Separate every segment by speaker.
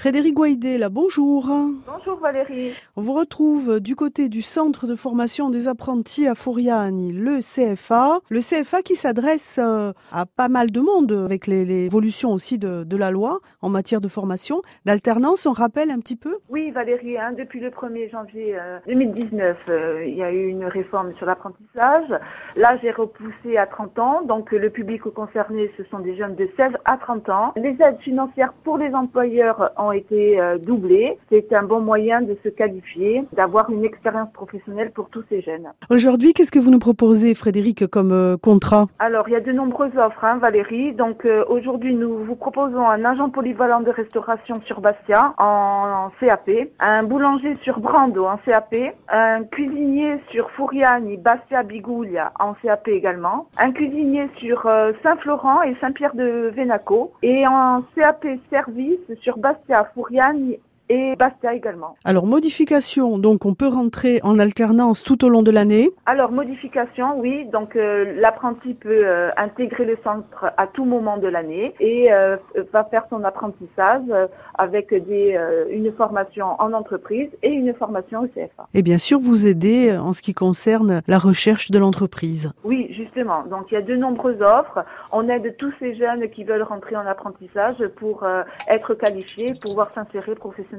Speaker 1: Frédéric Guaidé, là, bonjour.
Speaker 2: Bonjour Valérie.
Speaker 1: On vous retrouve du côté du Centre de formation des apprentis à Fouriani, le CFA. Le CFA qui s'adresse euh, à pas mal de monde avec l'évolution aussi de, de, la loi en matière de formation. D'alternance, on rappelle un petit peu
Speaker 2: Oui Valérie, hein, depuis le 1er janvier 2019, euh, euh, il y a eu une réforme sur l'apprentissage. Là, j'ai repoussé à 30 ans, donc le public concerné, ce sont des jeunes de 16 à 30 ans. Les aides financières pour les employeurs ont été euh, doublés. C'est un bon moyen de se qualifier, d'avoir une expérience professionnelle pour tous ces jeunes.
Speaker 1: Aujourd'hui, qu'est-ce que vous nous proposez, Frédéric, comme contrat?
Speaker 2: Alors, il y a de nombreuses offres, hein, Valérie. Donc, aujourd'hui, nous vous proposons un agent polyvalent de restauration sur Bastia en, CAP, un boulanger sur Brando en CAP, un cuisinier sur Fouriani, Bastia, Bigoulia en CAP également, un cuisinier sur Saint-Florent et Saint-Pierre de Venaco et en CAP service sur Bastia à Fouriane et Bastia également.
Speaker 1: Alors modification, donc on peut rentrer en alternance tout au long de l'année
Speaker 2: Alors modification, oui, donc euh, l'apprenti peut euh, intégrer le centre à tout moment de l'année et euh, va faire son apprentissage avec des, une formation en entreprise et une formation au CFA.
Speaker 1: Et bien sûr, vous aidez en ce qui concerne la recherche de l'entreprise.
Speaker 2: Oui, justement. Donc il y a de nombreuses offres. On aide tous ces jeunes qui veulent rentrer en apprentissage pour être qualifiés, pouvoir s'insérer professionnellement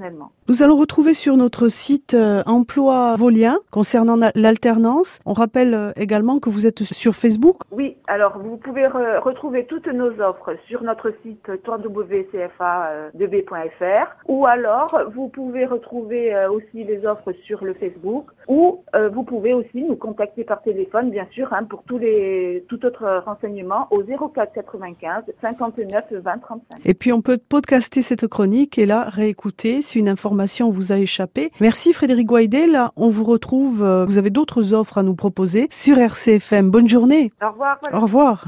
Speaker 1: nous allons retrouver sur notre site euh, Emploi Volien concernant l'alternance. On rappelle euh, également que vous êtes sur Facebook.
Speaker 2: Oui, alors vous pouvez retrouver toutes nos offres sur notre site www.cfa2b.fr ou alors vous pouvez retrouver euh, aussi les offres sur le Facebook ou vous pouvez aussi nous contacter par téléphone, bien sûr, hein, pour tous les tout autre renseignement au 04 95 59 20 35.
Speaker 1: Et puis on peut podcaster cette chronique et la réécouter une information vous a échappé. Merci Frédéric Guaidel. On vous retrouve, euh, vous avez d'autres offres à nous proposer sur RCFM. Bonne journée.
Speaker 2: Au revoir.
Speaker 1: Au revoir.